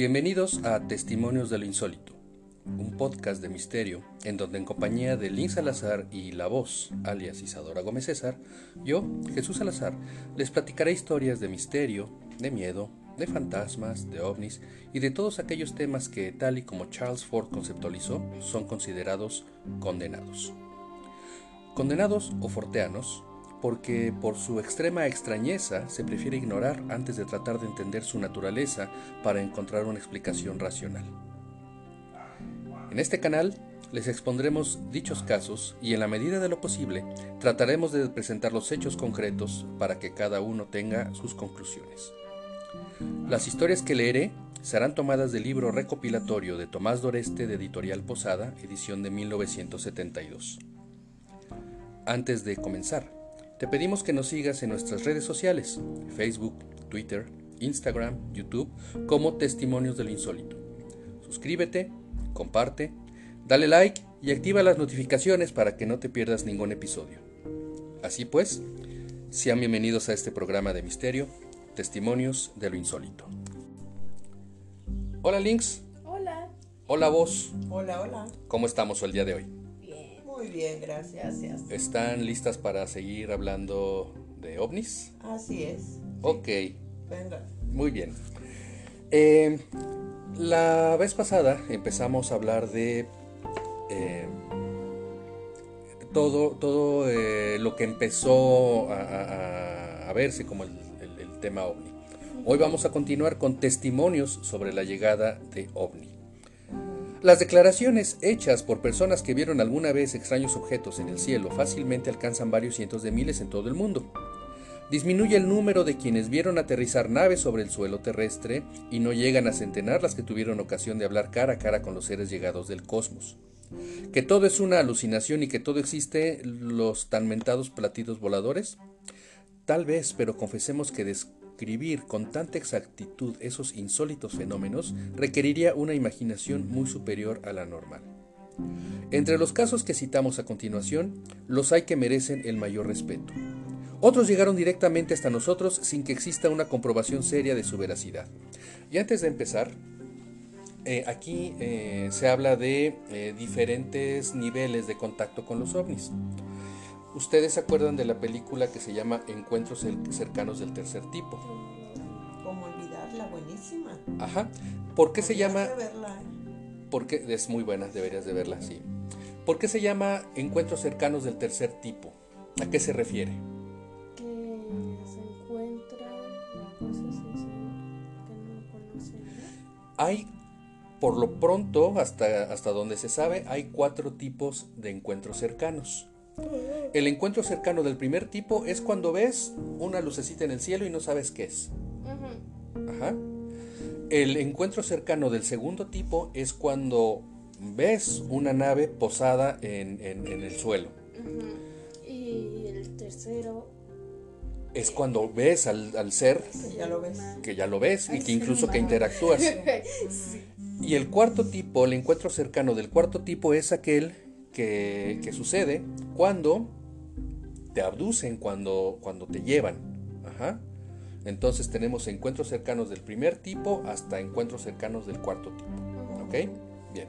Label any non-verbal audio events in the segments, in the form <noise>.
Bienvenidos a Testimonios de lo Insólito, un podcast de misterio en donde en compañía de Lynn Salazar y la voz, alias Isadora Gómez César, yo, Jesús Salazar, les platicaré historias de misterio, de miedo, de fantasmas, de ovnis y de todos aquellos temas que, tal y como Charles Ford conceptualizó, son considerados condenados. Condenados o forteanos porque por su extrema extrañeza se prefiere ignorar antes de tratar de entender su naturaleza para encontrar una explicación racional. En este canal les expondremos dichos casos y en la medida de lo posible trataremos de presentar los hechos concretos para que cada uno tenga sus conclusiones. Las historias que leeré serán tomadas del libro recopilatorio de Tomás Doreste de Editorial Posada, edición de 1972. Antes de comenzar, te pedimos que nos sigas en nuestras redes sociales, Facebook, Twitter, Instagram, YouTube, como Testimonios del Insólito. Suscríbete, comparte, dale like y activa las notificaciones para que no te pierdas ningún episodio. Así pues, sean bienvenidos a este programa de misterio, Testimonios de lo Insólito. Hola Links. Hola. Hola vos. Hola, hola. ¿Cómo estamos el día de hoy? Bien, gracias. ¿Están listas para seguir hablando de ovnis? Así es. Ok, Venga. muy bien. Eh, la vez pasada empezamos a hablar de eh, todo, todo eh, lo que empezó a, a- a verse como el, el- el tema ovni. Hoy vamos a continuar con testimonios sobre la llegada de ovni. Las declaraciones hechas por personas que vieron alguna vez extraños objetos en el cielo fácilmente alcanzan varios cientos de miles en todo el mundo. Disminuye el número de quienes vieron aterrizar naves sobre el suelo terrestre y no llegan a centenar las que tuvieron ocasión de hablar cara a cara con los seres llegados del cosmos. Que todo es una alucinación y que todo existe los tan mentados platidos voladores. Tal vez, pero confesemos que describir con tanta exactitud esos insólitos fenómenos requeriría una imaginación muy superior a la normal. Entre los casos que citamos a continuación, los hay que merecen el mayor respeto. Otros llegaron directamente hasta nosotros sin que exista una comprobación seria de su veracidad. Y antes de empezar, eh, aquí eh, se habla de eh, diferentes niveles de contacto con los ovnis. ¿Ustedes se acuerdan de la película que se llama Encuentros cer- cercanos del tercer tipo? ¿Cómo olvidarla? Buenísima. Ajá. ¿Por qué se llama? verla, ¿eh? ¿Por qué? Es muy buena, deberías de verla así. ¿Por qué se llama Encuentros cercanos del tercer tipo? ¿A qué se refiere? Que se encuentran cosas así que no conocen. Hay, por lo pronto, hasta, hasta donde se sabe, hay cuatro tipos de encuentros cercanos. El encuentro cercano del primer tipo es cuando ves una lucecita en el cielo y no sabes qué es. Ajá. El encuentro cercano del segundo tipo es cuando ves una nave posada en, en- en el suelo. Y el tercero. Es cuando ves al, al ser Que ya lo ves. que ya lo ves y que incluso que interactúas. <laughs> Sí. Y el cuarto tipo, el encuentro cercano del cuarto tipo es aquel que, que sucede cuando abducen, cuando, cuando te llevan. Entonces tenemos encuentros cercanos del primer tipo hasta encuentros cercanos del cuarto tipo. ¿Ok? Bien.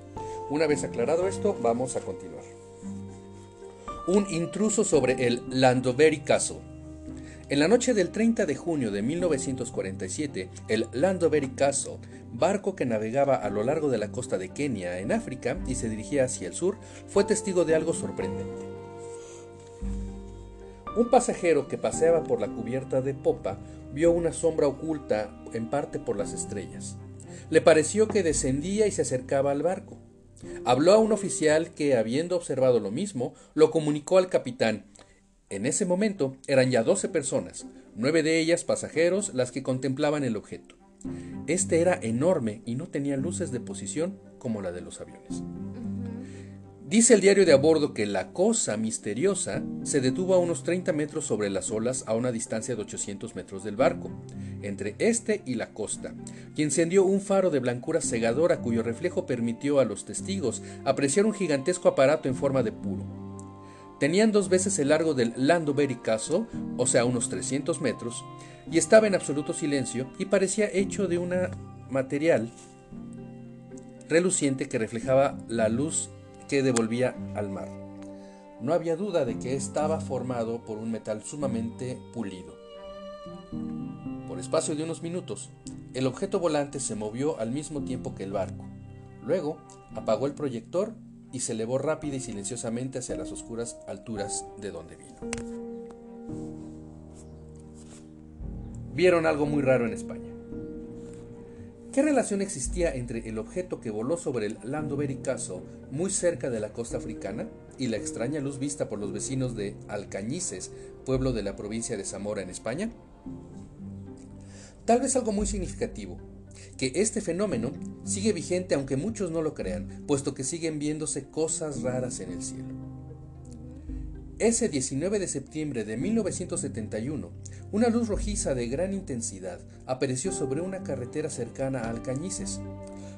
Una vez aclarado esto, vamos a continuar. Un intruso sobre el Landovery Castle. En la noche del 30 de junio de 1947, el Landovery Castle, barco que navegaba a lo largo de la costa de Kenia en África y se dirigía hacia el sur, fue testigo de algo sorprendente. Un pasajero que paseaba por la cubierta de popa vio una sombra oculta en parte por las estrellas. Le pareció que descendía y se acercaba al barco. Habló a un oficial que, habiendo observado lo mismo, lo comunicó al capitán. En ese momento eran ya doce personas, nueve de ellas pasajeros, las que contemplaban el objeto. Este era enorme y no tenía luces de posición como la de los aviones. Dice el diario de a bordo que la cosa misteriosa se detuvo a unos 30 metros sobre las olas a una distancia de 800 metros del barco, entre este y la costa, y encendió un faro de blancura cegadora cuyo reflejo permitió a los testigos apreciar un gigantesco aparato en forma de puro. Tenían dos veces el largo del Landovery Castle, o sea, unos 300 metros, y estaba en absoluto silencio y parecía hecho de un material reluciente que reflejaba la luz que devolvía al mar. No había duda de que estaba formado por un metal sumamente pulido. Por espacio de unos minutos, el objeto volante se movió al mismo tiempo que el barco. Luego apagó el proyector y se elevó rápida y silenciosamente hacia las oscuras alturas de donde vino. Vieron algo muy raro en España. ¿Qué relación existía entre el objeto que voló sobre el Landovery Castle, muy cerca de la costa africana, y la extraña luz vista por los vecinos de Alcañices, pueblo de la provincia de Zamora en España? Tal vez algo muy significativo, que este fenómeno sigue vigente aunque muchos no lo crean, puesto que siguen viéndose cosas raras en el cielo. Ese 19 de septiembre de 1971, una luz rojiza de gran intensidad apareció sobre una carretera cercana a Alcañices.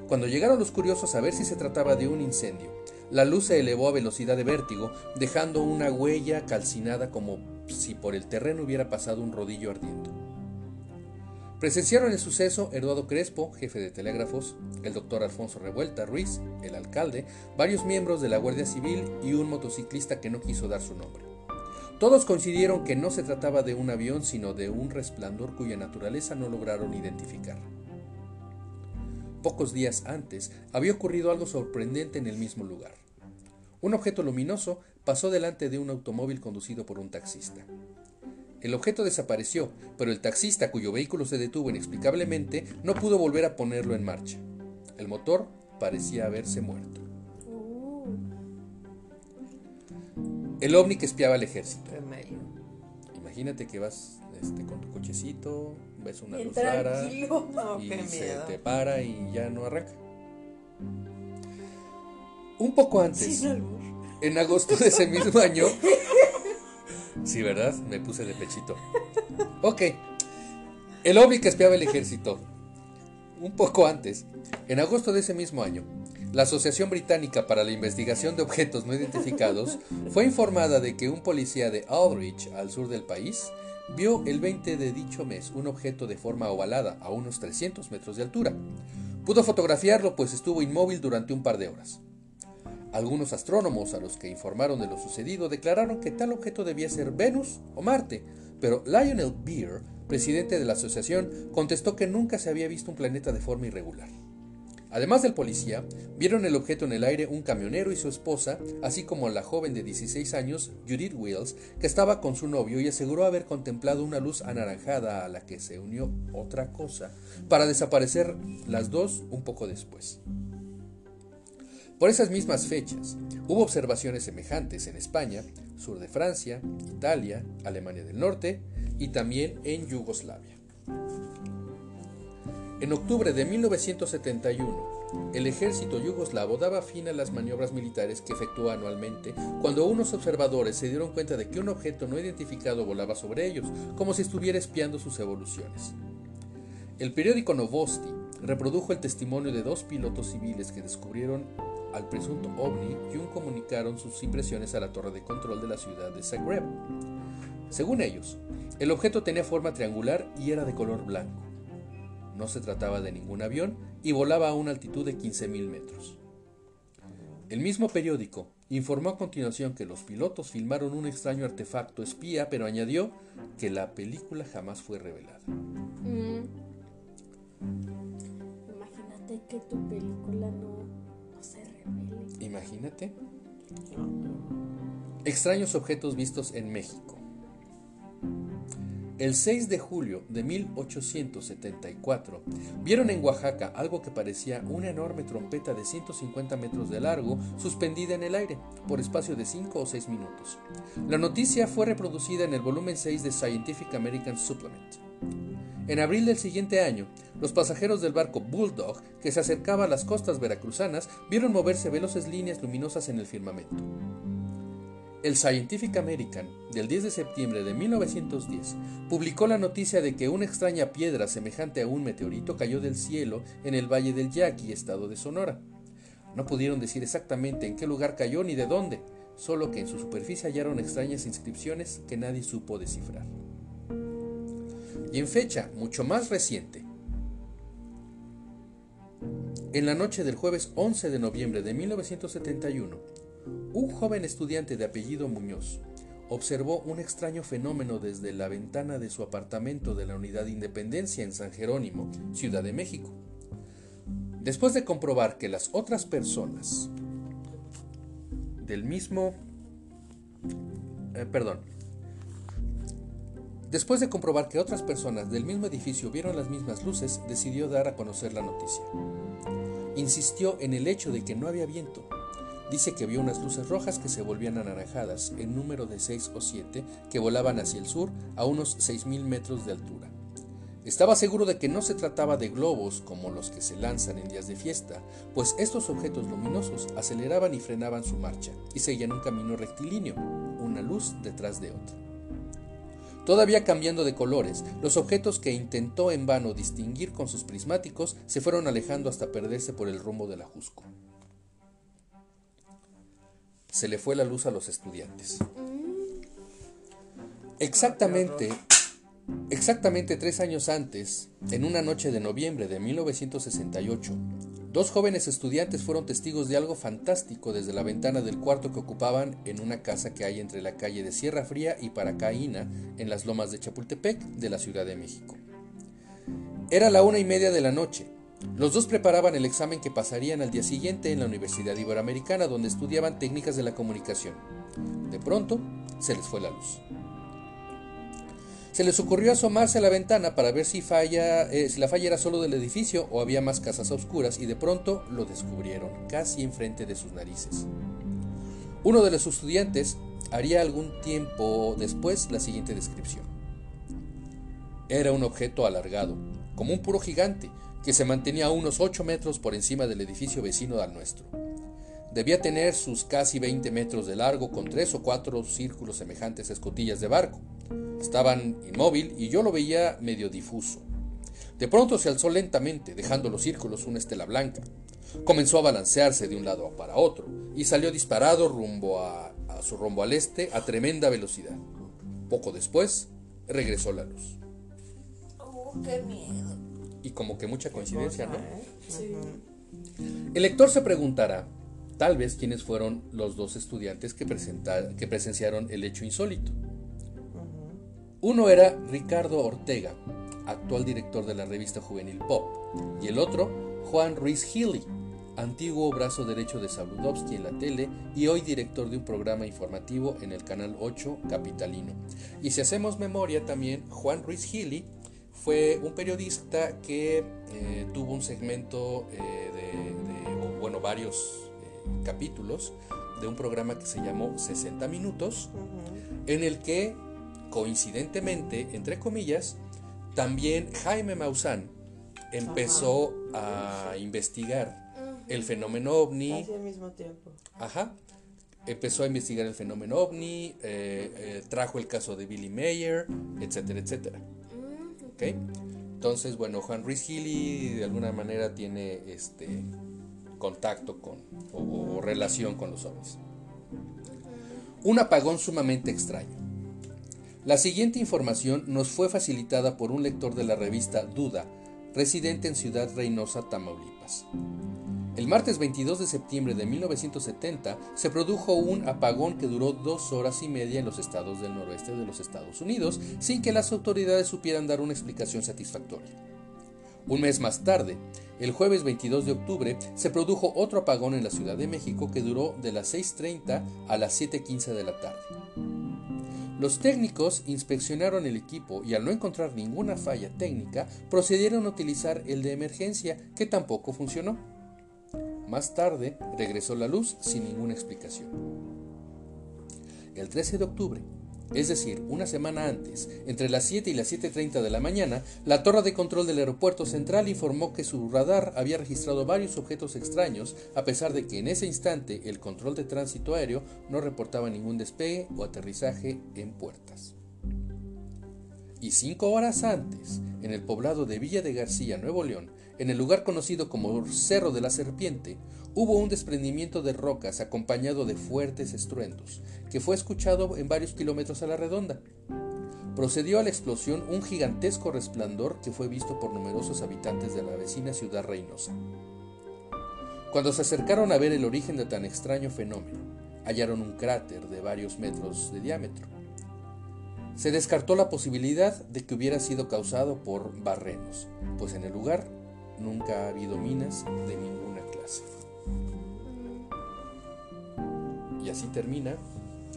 Cuando llegaron los curiosos a ver si se trataba de un incendio, la luz se elevó a velocidad de vértigo, dejando una huella calcinada como si por el terreno hubiera pasado un rodillo ardiendo. Presenciaron el suceso Eduardo Crespo, jefe de telégrafos, el doctor Alfonso Revuelta Ruiz, el alcalde, varios miembros de la Guardia Civil y un motociclista que no quiso dar su nombre. Todos coincidieron que no se trataba de un avión, sino de un resplandor cuya naturaleza no lograron identificar. Pocos días antes había ocurrido algo sorprendente en el mismo lugar. Un objeto luminoso pasó delante de un automóvil conducido por un taxista. El objeto desapareció, pero el taxista cuyo vehículo se detuvo inexplicablemente no pudo volver a ponerlo en marcha. El motor parecía haberse muerto. Uh, El ovni que espiaba al ejército. Imagínate que vas este, con tu cochecito, ves una bien luz rara. <laughs> No, y se miedo. te para y ya no arranca. Un poco antes, en agosto de ese mismo año. <laughs> Sí, ¿verdad? Me puse de pechito. Ok. El ovni que espiaba el ejército. Un poco antes, en agosto de ese mismo año, la Asociación Británica para la Investigación de Objetos No Identificados fue informada de que un policía de Aldrich, al sur del país, vio el 20 de dicho mes un objeto de forma ovalada a unos 300 metros de altura. Pudo fotografiarlo pues estuvo inmóvil durante un par de horas. Algunos astrónomos a los que informaron de lo sucedido declararon que tal objeto debía ser Venus o Marte, pero Lionel Beer, presidente de la asociación, contestó que nunca se había visto un planeta de forma irregular. Además del policía, vieron el objeto en el aire un camionero y su esposa, así como la joven de 16 años, Judith Wills, que estaba con su novio y aseguró haber contemplado una luz anaranjada a la que se unió otra cosa, para desaparecer las dos un poco después. Por esas mismas fechas, hubo observaciones semejantes en España, sur de Francia, Italia, Alemania del Norte y también en Yugoslavia. En octubre de 1971, el ejército yugoslavo daba fin a las maniobras militares que efectúa anualmente cuando unos observadores se dieron cuenta de que un objeto no identificado volaba sobre ellos, como si estuviera espiando sus evoluciones. El periódico Novosti reprodujo el testimonio de dos pilotos civiles que descubrieron al presunto ovni y un comunicaron sus impresiones a la torre de control de la ciudad de Zagreb. Según ellos, el objeto tenía forma triangular y era de color blanco. No se trataba de ningún avión y volaba a una altitud de 15.000 metros. El mismo periódico informó a continuación que los pilotos filmaron un extraño artefacto espía, pero añadió que la película jamás fue revelada. Mm. Imagínate que tu película no. Imagínate. Extraños objetos vistos en México. El 6 de julio de 1874 vieron en Oaxaca algo que parecía una enorme trompeta de 150 metros de largo suspendida en el aire por espacio de 5 o 6 minutos. La noticia fue reproducida en el volumen 6 de Scientific American Supplement. En abril del siguiente año, los pasajeros del barco Bulldog, que se acercaba a las costas veracruzanas, vieron moverse veloces líneas luminosas en el firmamento. El Scientific American, del 10 de septiembre de 1910, publicó la noticia de que una extraña piedra semejante a un meteorito cayó del cielo en el Valle del Yaqui, estado de Sonora. No pudieron decir exactamente en qué lugar cayó ni de dónde, solo que en su superficie hallaron extrañas inscripciones que nadie supo descifrar. Y en fecha mucho más reciente, en la noche del jueves 11 de noviembre de 1971, un joven estudiante de apellido Muñoz observó un extraño fenómeno desde la ventana de su apartamento de la Unidad de Independencia en San Jerónimo, Ciudad de México. Después de comprobar que las otras personas del mismo... eh, perdón. Después de comprobar que otras personas del mismo edificio vieron las mismas luces, decidió dar a conocer la noticia. Insistió en el hecho de que no había viento. Dice que vio unas luces rojas que se volvían anaranjadas, en número de 6 o 7, que volaban hacia el sur a unos 6.000 metros de altura. Estaba seguro de que no se trataba de globos como los que se lanzan en días de fiesta, pues estos objetos luminosos aceleraban y frenaban su marcha y seguían un camino rectilíneo, una luz detrás de otra. Todavía cambiando de colores, los objetos que intentó en vano distinguir con sus prismáticos se fueron alejando hasta perderse por el rumbo del ajusco. Se le fue la luz a los estudiantes. Exactamente, exactamente tres años antes, en una noche de noviembre de 1968, dos jóvenes estudiantes fueron testigos de algo fantástico desde la ventana del cuarto que ocupaban en una casa que hay entre la calle de Sierra Fría y Paracaína, en las lomas de Chapultepec, de la Ciudad de México. Era la una y media de la noche. Los dos preparaban el examen que pasarían al día siguiente en la Universidad Iberoamericana, donde estudiaban técnicas de la comunicación. De pronto, se les fue la luz. Se les ocurrió asomarse a la ventana para ver si, falla, eh, si la falla era solo del edificio o había más casas oscuras y de pronto lo descubrieron, casi enfrente de sus narices. Uno de los estudiantes haría algún tiempo después la siguiente descripción. Era un objeto alargado, como un puro gigante, que se mantenía unos 8 metros por encima del edificio vecino al nuestro. Debía tener sus casi 20 metros de largo con tres o cuatro círculos semejantes a escotillas de barco. Estaban inmóvil y yo lo veía medio difuso. De pronto se alzó lentamente, dejando los círculos una estela blanca. Comenzó a balancearse de un lado para otro y salió disparado rumbo a, a su rumbo al este a tremenda velocidad. Poco después regresó la luz. Oh, qué miedo. Y como que mucha coincidencia, ¿no? Sí. El lector se preguntará, tal vez, quiénes fueron los dos estudiantes que, que presenciaron el hecho insólito. Uno era Ricardo Ortega, actual director de la revista juvenil Pop, y el otro, Juan Ruiz Healy, antiguo brazo derecho de Sabludovsky en la tele y hoy director de un programa informativo en el canal 8 capitalino. Y si hacemos memoria también, Juan Ruiz Healy fue un periodista que eh, tuvo un segmento eh, de, de- bueno, varios capítulos de un programa que se llamó 60 minutos, en el que coincidentemente, entre comillas, también Jaime Maussan empezó a investigar el fenómeno ovni. Casi al mismo tiempo. Ajá. Empezó a investigar el fenómeno ovni, eh, eh, trajo el caso de Billy Mayer, etcétera, etcétera. ¿Ok? Entonces, bueno, Juan Ruiz Healy de alguna manera tiene este contacto con o, relación con los ovnis. Un apagón sumamente extraño. La siguiente información nos fue facilitada por un lector de la revista Duda, residente en Ciudad Reynosa, Tamaulipas. El martes 22 de septiembre de 1970 se produjo un apagón que duró dos horas y media en los estados del noroeste de los Estados Unidos sin que las autoridades supieran dar una explicación satisfactoria. Un mes más tarde, el jueves 22 de octubre, se produjo otro apagón en la Ciudad de México que duró de las 6.30 a las 7.15 de la tarde. Los técnicos inspeccionaron el equipo y al no encontrar ninguna falla técnica, procedieron a utilizar el de emergencia que tampoco funcionó. Más tarde regresó la luz sin ninguna explicación. El 13 de octubre, es decir, una semana antes, entre las 7 y las 7.30 de la mañana, la torre de control del aeropuerto central informó que su radar había registrado varios objetos extraños, a pesar de que en ese instante el control de tránsito aéreo no reportaba ningún despegue o aterrizaje en puertas. Y cinco horas antes, en el poblado de Villa de García, Nuevo León, en el lugar conocido como Cerro de la Serpiente, hubo un desprendimiento de rocas acompañado de fuertes estruendos, que fue escuchado en varios kilómetros a la redonda. Procedió a la explosión un gigantesco resplandor que fue visto por numerosos habitantes de la vecina ciudad Reynosa. Cuando se acercaron a ver el origen de tan extraño fenómeno, hallaron un cráter de varios metros de diámetro. Se descartó la posibilidad de que hubiera sido causado por barrenos, pues en el lugar nunca ha habido minas de ninguna clase. Y así termina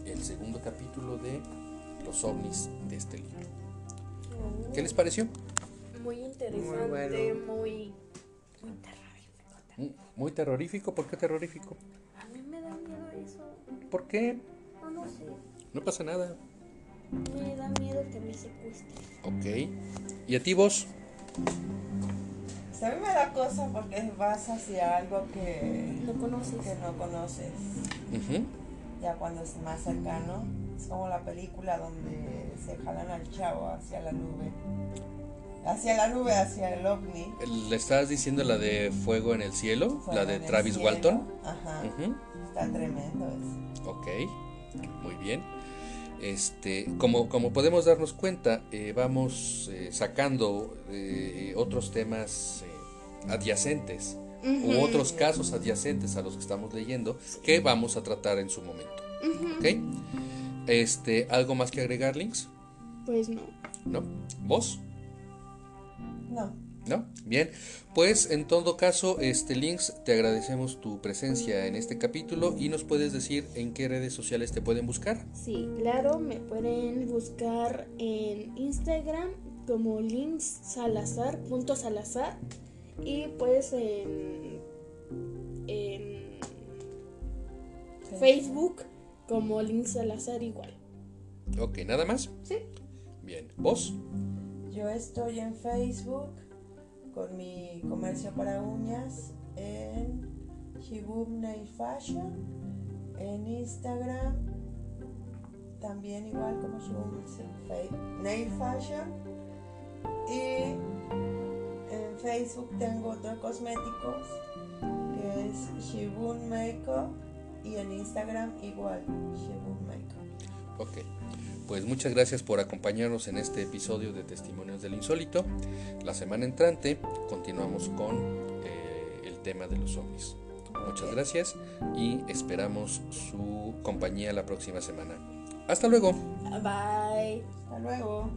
el segundo capítulo de Los ovnis de este libro. ¿Qué les pareció? Muy interesante, Muy bueno. muy, muy terrorífico. Mm, Muy terrorífico. ¿Por qué terrorífico? A mí me da miedo eso. ¿Por qué? No, no sé. No pasa nada. Me da miedo que me secuestren. Ok. ¿Y a ti vos? Pues a mí me da cosa porque vas hacia algo que, No conoces. que no conoces. Ujú. Ya cuando es más cercano, es como la película donde se jalan al chavo hacia la nube. Hacia la nube, hacia el ovni. ¿Le estás diciendo la de Fuego en el Cielo? Fuego ¿La de Travis cielo. Walton? Ajá. Ujú. Está tremendo eso. Ok, muy bien. Este, como, como podemos darnos cuenta, eh, vamos eh, sacando eh, otros temas eh, adyacentes u otros casos adyacentes a los que estamos leyendo que vamos a tratar en su momento. ¿Ok? Este, ¿Algo más que agregar, Links? Pues no. ¿No? ¿Vos? No. ¿No? Bien, pues en todo caso, este Links, te agradecemos tu presencia en este capítulo y nos puedes decir en qué redes sociales te pueden buscar. Sí, claro, me pueden buscar en Instagram como links salazar, punto salazar y pues en, en Facebook como links salazar igual. Ok, ¿nada más? Sí. Bien, ¿vos? Yo estoy en Facebook con mi comercio para uñas en Shibum Nail Fashion, en Instagram también igual como Shibum Nail Fashion y en Facebook tengo otro cosméticos que es Shibun Makeup y en Instagram igual Shibun Makeup. Ok, pues muchas gracias por acompañarnos en este episodio de Testimonios del Insólito. La semana entrante continuamos con eh, el tema de los ovnis. Muchas gracias y esperamos su compañía la próxima semana. Hasta luego. Bye. Hasta luego.